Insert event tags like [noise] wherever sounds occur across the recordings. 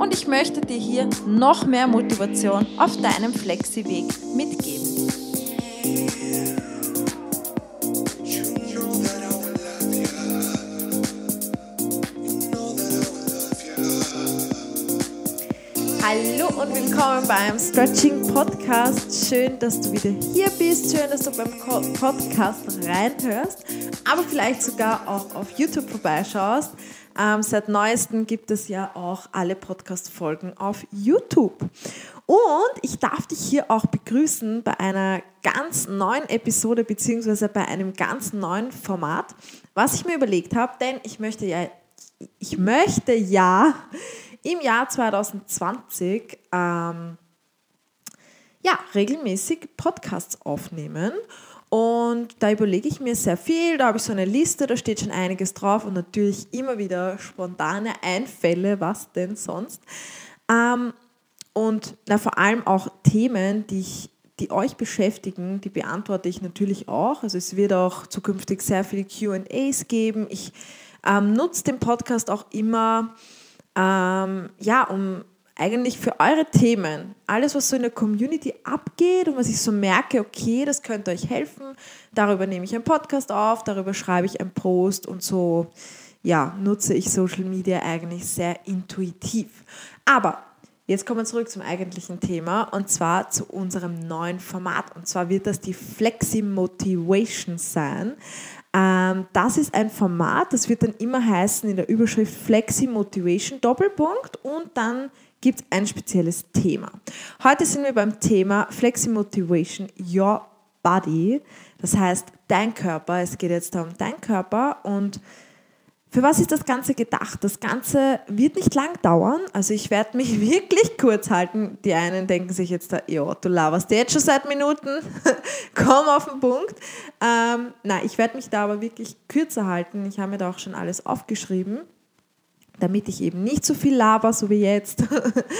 und ich möchte dir hier noch mehr Motivation auf deinem Flexi-Weg mitgeben. Hallo und willkommen beim Stretching Podcast. Schön, dass du wieder hier bist. Schön, dass du beim Podcast reinhörst, aber vielleicht sogar auch auf YouTube vorbeischaust. Ähm, seit neuestem gibt es ja auch alle Podcast-Folgen auf YouTube. Und ich darf dich hier auch begrüßen bei einer ganz neuen Episode beziehungsweise bei einem ganz neuen Format, was ich mir überlegt habe, denn ich möchte ja, ich möchte ja im Jahr 2020 ähm, ja, regelmäßig Podcasts aufnehmen. Und da überlege ich mir sehr viel, da habe ich so eine Liste, da steht schon einiges drauf und natürlich immer wieder spontane Einfälle, was denn sonst. Ähm, und na, vor allem auch Themen, die, ich, die euch beschäftigen, die beantworte ich natürlich auch. Also es wird auch zukünftig sehr viele QAs geben. Ich ähm, nutze den Podcast auch immer, ähm, ja, um eigentlich für eure Themen, alles, was so in der Community abgeht und was ich so merke, okay, das könnte euch helfen, darüber nehme ich einen Podcast auf, darüber schreibe ich einen Post und so, ja, nutze ich Social Media eigentlich sehr intuitiv. Aber Jetzt kommen wir zurück zum eigentlichen Thema und zwar zu unserem neuen Format. Und zwar wird das die Flexi Motivation sein. Ähm, das ist ein Format, das wird dann immer heißen in der Überschrift Flexi Motivation Doppelpunkt und dann gibt es ein spezielles Thema. Heute sind wir beim Thema Flexi Motivation Your Body. Das heißt, dein Körper. Es geht jetzt um dein Körper und für was ist das Ganze gedacht? Das Ganze wird nicht lang dauern. Also ich werde mich [laughs] wirklich kurz halten. Die einen denken sich jetzt, ja, du laberst jetzt schon seit Minuten. [laughs] Komm auf den Punkt. Ähm, nein, ich werde mich da aber wirklich kürzer halten. Ich habe mir da auch schon alles aufgeschrieben damit ich eben nicht so viel laber, so wie jetzt.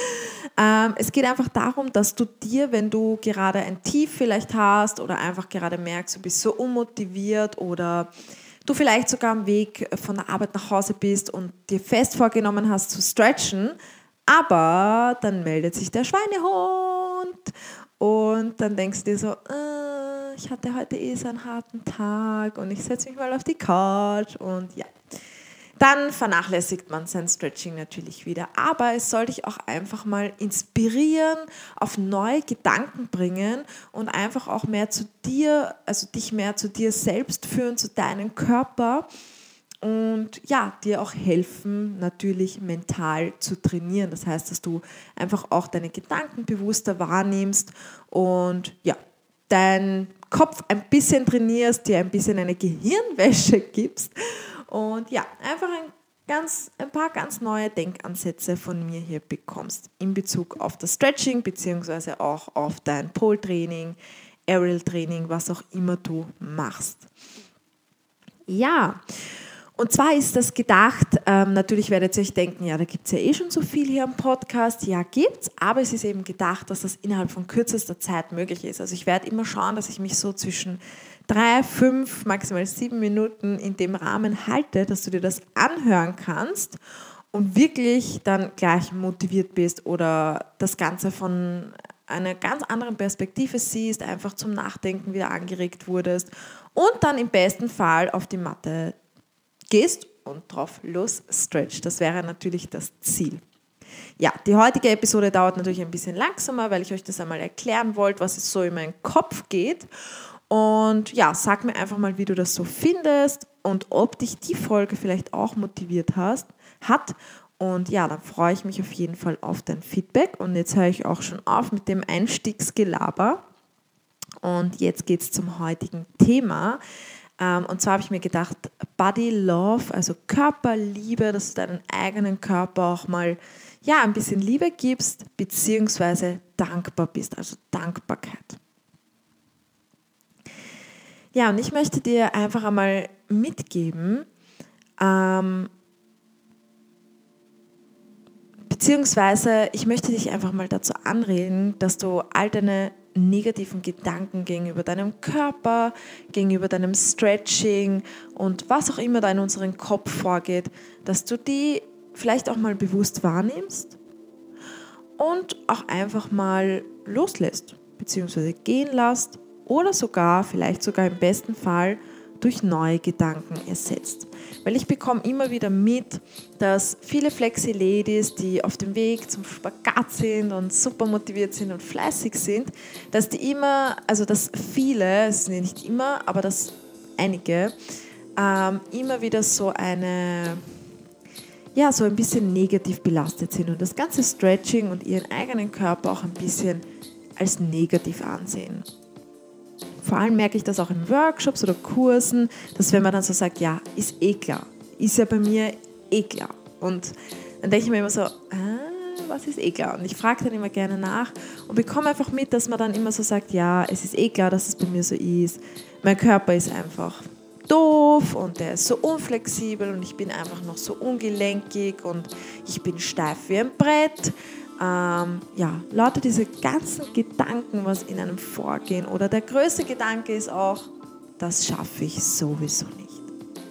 [laughs] ähm, es geht einfach darum, dass du dir, wenn du gerade ein Tief vielleicht hast oder einfach gerade merkst, du bist so unmotiviert oder du vielleicht sogar am Weg von der Arbeit nach Hause bist und dir fest vorgenommen hast zu stretchen, aber dann meldet sich der Schweinehund und dann denkst du dir so, äh, ich hatte heute eh so einen harten Tag und ich setze mich mal auf die Couch und ja dann vernachlässigt man sein Stretching natürlich wieder. Aber es soll dich auch einfach mal inspirieren, auf neue Gedanken bringen und einfach auch mehr zu dir, also dich mehr zu dir selbst führen, zu deinem Körper und ja, dir auch helfen, natürlich mental zu trainieren. Das heißt, dass du einfach auch deine Gedanken bewusster wahrnimmst und ja, deinen Kopf ein bisschen trainierst, dir ein bisschen eine Gehirnwäsche gibst und ja, einfach ein, ganz, ein paar ganz neue Denkansätze von mir hier bekommst in Bezug auf das Stretching beziehungsweise auch auf dein Pole-Training, Aerial-Training, was auch immer du machst. Ja, und zwar ist das gedacht, ähm, natürlich werdet ihr euch denken, ja, da gibt es ja eh schon so viel hier am Podcast. Ja, gibt es, aber es ist eben gedacht, dass das innerhalb von kürzester Zeit möglich ist. Also ich werde immer schauen, dass ich mich so zwischen drei, fünf, maximal sieben Minuten in dem Rahmen halte, dass du dir das anhören kannst und wirklich dann gleich motiviert bist oder das Ganze von einer ganz anderen Perspektive siehst, einfach zum Nachdenken wieder angeregt wurdest und dann im besten Fall auf die Matte gehst und drauf los stretch. Das wäre natürlich das Ziel. Ja, die heutige Episode dauert natürlich ein bisschen langsamer, weil ich euch das einmal erklären wollte, was es so in meinen Kopf geht. Und ja, sag mir einfach mal, wie du das so findest und ob dich die Folge vielleicht auch motiviert hast, hat. Und ja, dann freue ich mich auf jeden Fall auf dein Feedback. Und jetzt höre ich auch schon auf mit dem Einstiegsgelaber. Und jetzt geht es zum heutigen Thema. Ähm, und zwar habe ich mir gedacht, Body Love, also Körperliebe, dass du deinen eigenen Körper auch mal ja, ein bisschen Liebe gibst, beziehungsweise dankbar bist, also Dankbarkeit. Ja, und ich möchte dir einfach einmal mitgeben, ähm, beziehungsweise ich möchte dich einfach mal dazu anreden, dass du all deine negativen Gedanken gegenüber deinem Körper, gegenüber deinem Stretching und was auch immer da in unserem Kopf vorgeht, dass du die vielleicht auch mal bewusst wahrnimmst und auch einfach mal loslässt, beziehungsweise gehen lässt oder sogar, vielleicht sogar im besten Fall, durch neue Gedanken ersetzt. Weil ich bekomme immer wieder mit, dass viele Flexi-Ladies, die auf dem Weg zum Spagat sind und super motiviert sind und fleißig sind, dass die immer, also dass viele, es sind nicht immer, aber dass einige, ähm, immer wieder so eine, ja, so ein bisschen negativ belastet sind und das ganze Stretching und ihren eigenen Körper auch ein bisschen als negativ ansehen. Vor allem merke ich das auch in Workshops oder Kursen, dass wenn man dann so sagt, ja, ist eh klar, ist ja bei mir eh klar. Und dann denke ich mir immer so, ah, was ist eh klar? Und ich frage dann immer gerne nach und bekomme einfach mit, dass man dann immer so sagt, ja, es ist eh klar, dass es bei mir so ist. Mein Körper ist einfach doof und der ist so unflexibel und ich bin einfach noch so ungelenkig und ich bin steif wie ein Brett ähm, ja, lauter diese ganzen Gedanken, was in einem vorgehen. Oder der größte Gedanke ist auch, das schaffe ich sowieso nicht.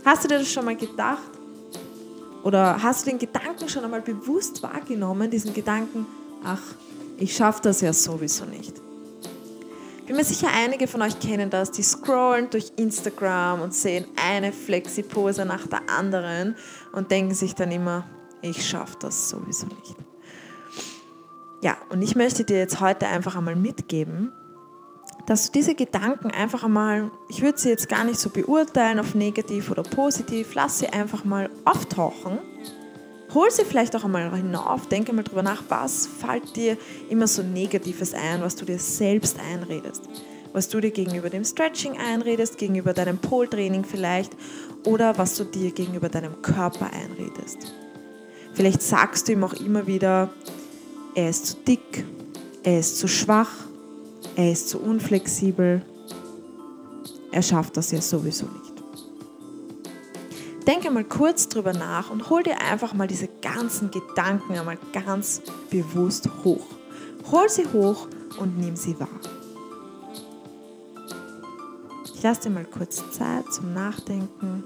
Hast du dir das schon mal gedacht? Oder hast du den Gedanken schon einmal bewusst wahrgenommen, diesen Gedanken, ach, ich schaffe das ja sowieso nicht. Ich bin mir sicher, einige von euch kennen das, die scrollen durch Instagram und sehen eine Flexi-Pose nach der anderen und denken sich dann immer, ich schaffe das sowieso nicht. Ja, und ich möchte dir jetzt heute einfach einmal mitgeben, dass du diese Gedanken einfach einmal, ich würde sie jetzt gar nicht so beurteilen auf negativ oder positiv, lass sie einfach mal auftauchen. Hol sie vielleicht auch einmal hinauf, denke mal drüber nach, was fällt dir immer so Negatives ein, was du dir selbst einredest. Was du dir gegenüber dem Stretching einredest, gegenüber deinem Pole-Training vielleicht oder was du dir gegenüber deinem Körper einredest. Vielleicht sagst du ihm auch immer wieder, er ist zu dick, er ist zu schwach, er ist zu unflexibel, er schafft das ja sowieso nicht. Denke mal kurz drüber nach und hol dir einfach mal diese ganzen Gedanken einmal ganz bewusst hoch. Hol sie hoch und nimm sie wahr. Ich lasse dir mal kurz Zeit zum Nachdenken.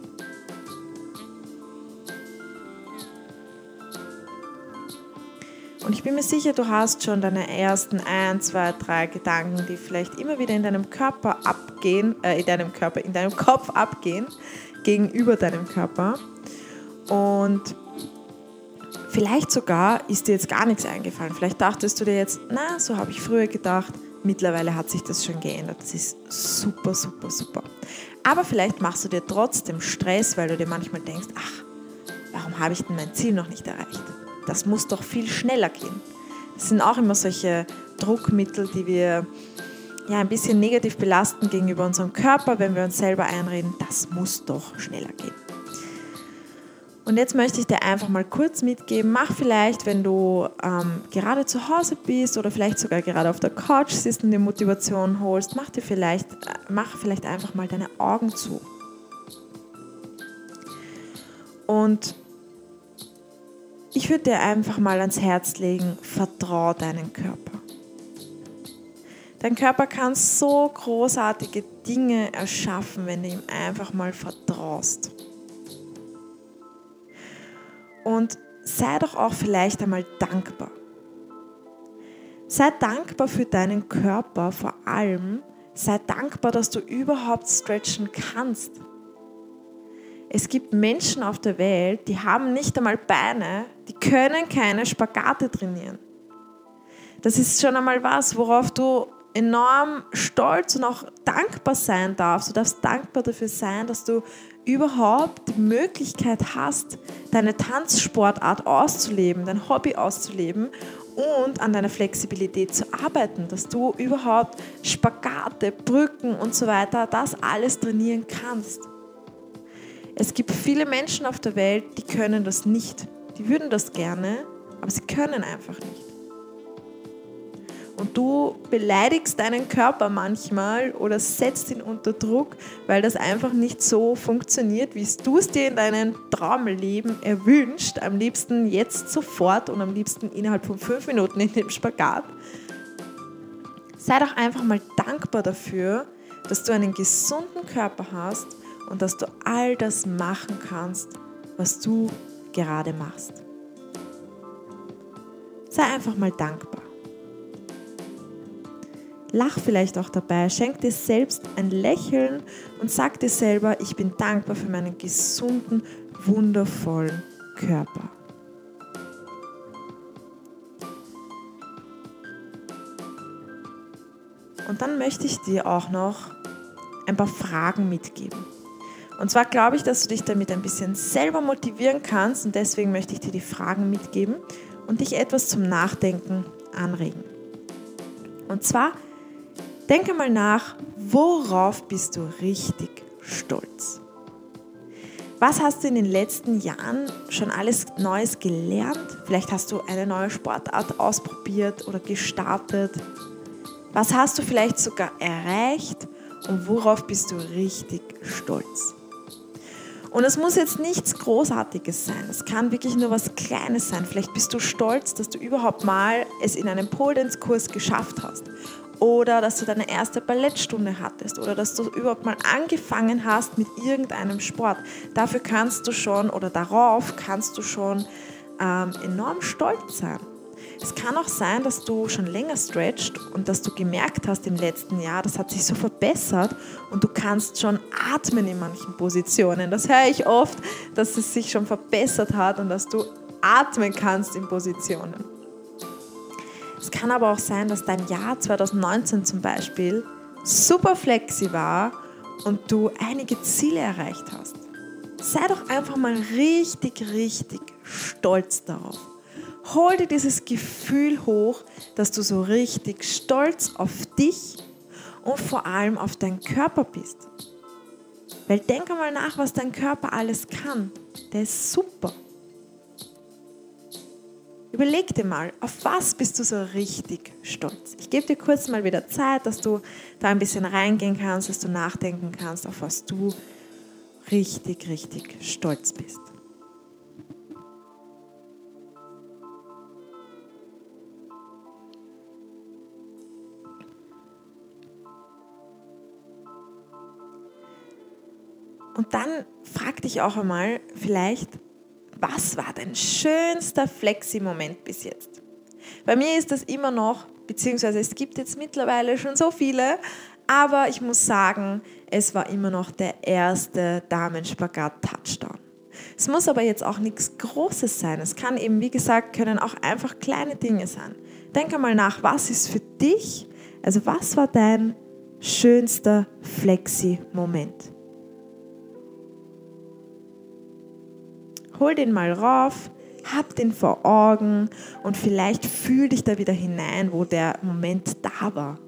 Und ich bin mir sicher, du hast schon deine ersten ein, zwei, drei Gedanken, die vielleicht immer wieder in deinem Körper abgehen, äh, in deinem Körper, in deinem Kopf abgehen, gegenüber deinem Körper. Und vielleicht sogar ist dir jetzt gar nichts eingefallen. Vielleicht dachtest du dir jetzt, na, so habe ich früher gedacht. Mittlerweile hat sich das schon geändert. Das ist super, super, super. Aber vielleicht machst du dir trotzdem Stress, weil du dir manchmal denkst, ach, warum habe ich denn mein Ziel noch nicht erreicht? Das muss doch viel schneller gehen. Das sind auch immer solche Druckmittel, die wir ja ein bisschen negativ belasten gegenüber unserem Körper, wenn wir uns selber einreden, das muss doch schneller gehen. Und jetzt möchte ich dir einfach mal kurz mitgeben, mach vielleicht, wenn du ähm, gerade zu Hause bist oder vielleicht sogar gerade auf der Couch sitzt und die Motivation holst, mach dir vielleicht, äh, mach vielleicht einfach mal deine Augen zu. Und ich würde dir einfach mal ans Herz legen, vertrau deinen Körper. Dein Körper kann so großartige Dinge erschaffen, wenn du ihm einfach mal vertraust. Und sei doch auch vielleicht einmal dankbar. Sei dankbar für deinen Körper, vor allem sei dankbar, dass du überhaupt stretchen kannst. Es gibt Menschen auf der Welt, die haben nicht einmal Beine, die können keine Spagate trainieren. Das ist schon einmal was, worauf du enorm stolz und auch dankbar sein darfst. Du darfst dankbar dafür sein, dass du überhaupt die Möglichkeit hast, deine Tanzsportart auszuleben, dein Hobby auszuleben und an deiner Flexibilität zu arbeiten, dass du überhaupt Spagate, Brücken und so weiter, das alles trainieren kannst. Es gibt viele Menschen auf der Welt, die können das nicht. Die würden das gerne, aber sie können einfach nicht. Und du beleidigst deinen Körper manchmal oder setzt ihn unter Druck, weil das einfach nicht so funktioniert, wie du es dir in deinem Traumleben erwünscht. Am liebsten jetzt sofort und am liebsten innerhalb von fünf Minuten in dem Spagat. Sei doch einfach mal dankbar dafür, dass du einen gesunden Körper hast und dass du all das machen kannst, was du gerade machst. Sei einfach mal dankbar. Lach vielleicht auch dabei, schenk dir selbst ein Lächeln und sag dir selber, ich bin dankbar für meinen gesunden, wundervollen Körper. Und dann möchte ich dir auch noch ein paar Fragen mitgeben. Und zwar glaube ich, dass du dich damit ein bisschen selber motivieren kannst und deswegen möchte ich dir die Fragen mitgeben und dich etwas zum Nachdenken anregen. Und zwar Denke mal nach, worauf bist du richtig stolz? Was hast du in den letzten Jahren schon alles Neues gelernt? Vielleicht hast du eine neue Sportart ausprobiert oder gestartet. Was hast du vielleicht sogar erreicht und worauf bist du richtig stolz? Und es muss jetzt nichts Großartiges sein. Es kann wirklich nur was Kleines sein. Vielleicht bist du stolz, dass du überhaupt mal es in einem Pole Kurs geschafft hast oder dass du deine erste Ballettstunde hattest oder dass du überhaupt mal angefangen hast mit irgendeinem Sport. Dafür kannst du schon oder darauf kannst du schon ähm, enorm stolz sein. Es kann auch sein, dass du schon länger stretcht und dass du gemerkt hast im letzten Jahr, das hat sich so verbessert und du kannst schon atmen in manchen Positionen. Das höre ich oft, dass es sich schon verbessert hat und dass du atmen kannst in Positionen. Es kann aber auch sein, dass dein Jahr 2019 zum Beispiel super flexi war und du einige Ziele erreicht hast. Sei doch einfach mal richtig, richtig stolz darauf. Hol dir dieses Gefühl hoch, dass du so richtig stolz auf dich und vor allem auf deinen Körper bist. Weil denk einmal nach, was dein Körper alles kann. Der ist super. Überleg dir mal, auf was bist du so richtig stolz? Ich gebe dir kurz mal wieder Zeit, dass du da ein bisschen reingehen kannst, dass du nachdenken kannst, auf was du richtig, richtig stolz bist. Und dann frag dich auch einmal vielleicht, was war dein schönster Flexi-Moment bis jetzt? Bei mir ist das immer noch, beziehungsweise es gibt jetzt mittlerweile schon so viele, aber ich muss sagen, es war immer noch der erste Damenspagat-Touchdown. Es muss aber jetzt auch nichts Großes sein. Es kann eben, wie gesagt, können auch einfach kleine Dinge sein. Denke mal nach, was ist für dich, also was war dein schönster Flexi-Moment? Hol den mal rauf, hab den vor Augen und vielleicht fühl dich da wieder hinein, wo der Moment da war.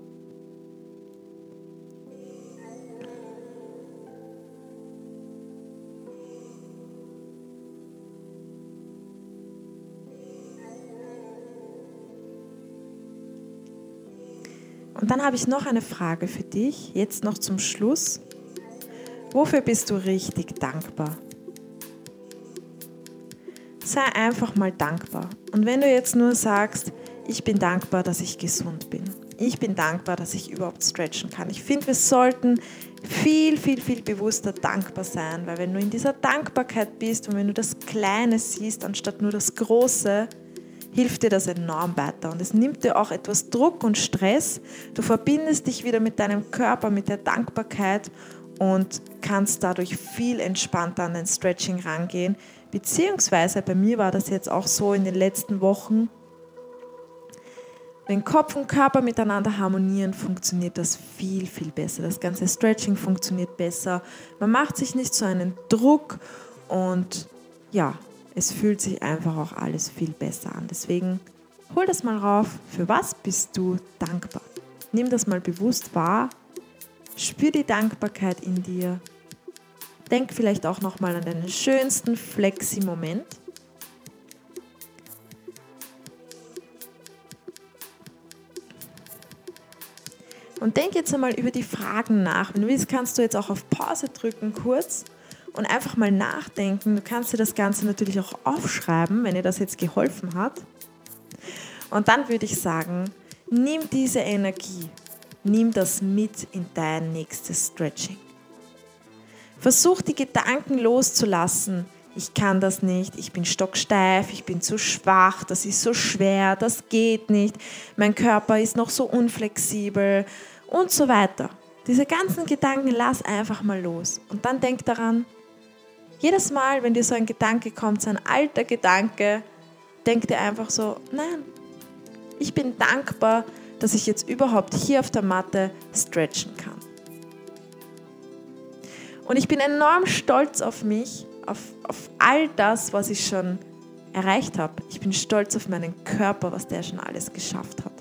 Und dann habe ich noch eine Frage für dich, jetzt noch zum Schluss. Wofür bist du richtig dankbar? Sei einfach mal dankbar. Und wenn du jetzt nur sagst, ich bin dankbar, dass ich gesund bin. Ich bin dankbar, dass ich überhaupt stretchen kann. Ich finde, wir sollten viel, viel, viel bewusster dankbar sein, weil wenn du in dieser Dankbarkeit bist und wenn du das Kleine siehst, anstatt nur das Große, hilft dir das enorm weiter. Und es nimmt dir auch etwas Druck und Stress. Du verbindest dich wieder mit deinem Körper, mit der Dankbarkeit und kannst dadurch viel entspannter an den Stretching rangehen, Beziehungsweise bei mir war das jetzt auch so in den letzten Wochen, wenn Kopf und Körper miteinander harmonieren, funktioniert das viel, viel besser. Das ganze Stretching funktioniert besser. Man macht sich nicht so einen Druck und ja, es fühlt sich einfach auch alles viel besser an. Deswegen hol das mal rauf. Für was bist du dankbar? Nimm das mal bewusst wahr. Spür die Dankbarkeit in dir Denk vielleicht auch nochmal an deinen schönsten Flexi-Moment. Und denk jetzt einmal über die Fragen nach. Wenn du willst, kannst du jetzt auch auf Pause drücken kurz und einfach mal nachdenken. Du kannst dir das Ganze natürlich auch aufschreiben, wenn dir das jetzt geholfen hat. Und dann würde ich sagen, nimm diese Energie, nimm das mit in dein nächstes Stretching. Versuch die Gedanken loszulassen. Ich kann das nicht, ich bin stocksteif, ich bin zu schwach, das ist so schwer, das geht nicht, mein Körper ist noch so unflexibel und so weiter. Diese ganzen Gedanken lass einfach mal los. Und dann denk daran, jedes Mal, wenn dir so ein Gedanke kommt, so ein alter Gedanke, denk dir einfach so, nein, ich bin dankbar, dass ich jetzt überhaupt hier auf der Matte stretchen kann. Und ich bin enorm stolz auf mich, auf, auf all das, was ich schon erreicht habe. Ich bin stolz auf meinen Körper, was der schon alles geschafft hat.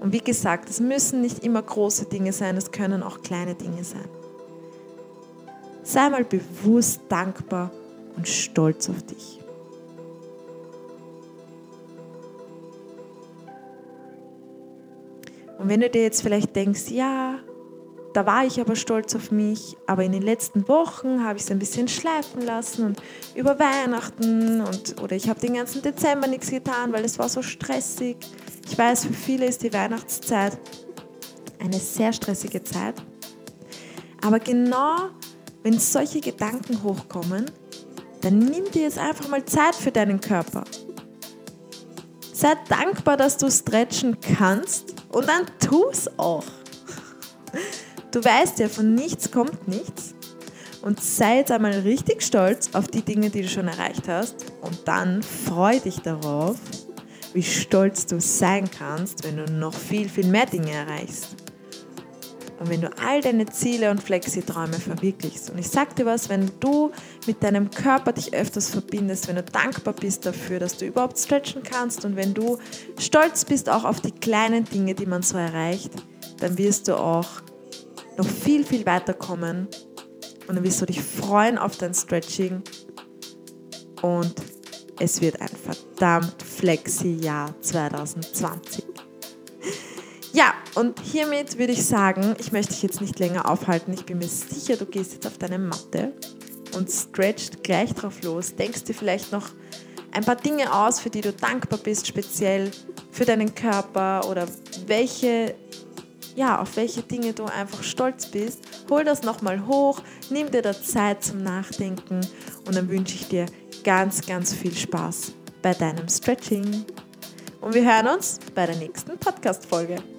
Und wie gesagt, es müssen nicht immer große Dinge sein, es können auch kleine Dinge sein. Sei mal bewusst dankbar und stolz auf dich. Und wenn du dir jetzt vielleicht denkst, ja, da war ich aber stolz auf mich, aber in den letzten Wochen habe ich es ein bisschen schleifen lassen und über Weihnachten und oder ich habe den ganzen Dezember nichts getan, weil es war so stressig. Ich weiß, für viele ist die Weihnachtszeit eine sehr stressige Zeit. Aber genau wenn solche Gedanken hochkommen, dann nimm dir jetzt einfach mal Zeit für deinen Körper. Sei dankbar, dass du stretchen kannst und dann tu es auch. [laughs] Du weißt ja, von nichts kommt nichts. Und sei jetzt einmal richtig stolz auf die Dinge, die du schon erreicht hast. Und dann freu dich darauf, wie stolz du sein kannst, wenn du noch viel, viel mehr Dinge erreichst. Und wenn du all deine Ziele und Flexi-Träume verwirklichst. Und ich sag dir was, wenn du mit deinem Körper dich öfters verbindest, wenn du dankbar bist dafür, dass du überhaupt stretchen kannst und wenn du stolz bist auch auf die kleinen Dinge, die man so erreicht, dann wirst du auch noch viel, viel weiterkommen und dann wirst du dich freuen auf dein Stretching und es wird ein verdammt flexi Jahr 2020. Ja, und hiermit würde ich sagen, ich möchte dich jetzt nicht länger aufhalten. Ich bin mir sicher, du gehst jetzt auf deine Matte und stretcht gleich drauf los. Denkst dir vielleicht noch ein paar Dinge aus, für die du dankbar bist, speziell für deinen Körper oder welche ja, auf welche Dinge du einfach stolz bist. Hol das nochmal hoch, nimm dir da Zeit zum Nachdenken und dann wünsche ich dir ganz, ganz viel Spaß bei deinem Stretching. Und wir hören uns bei der nächsten Podcast-Folge.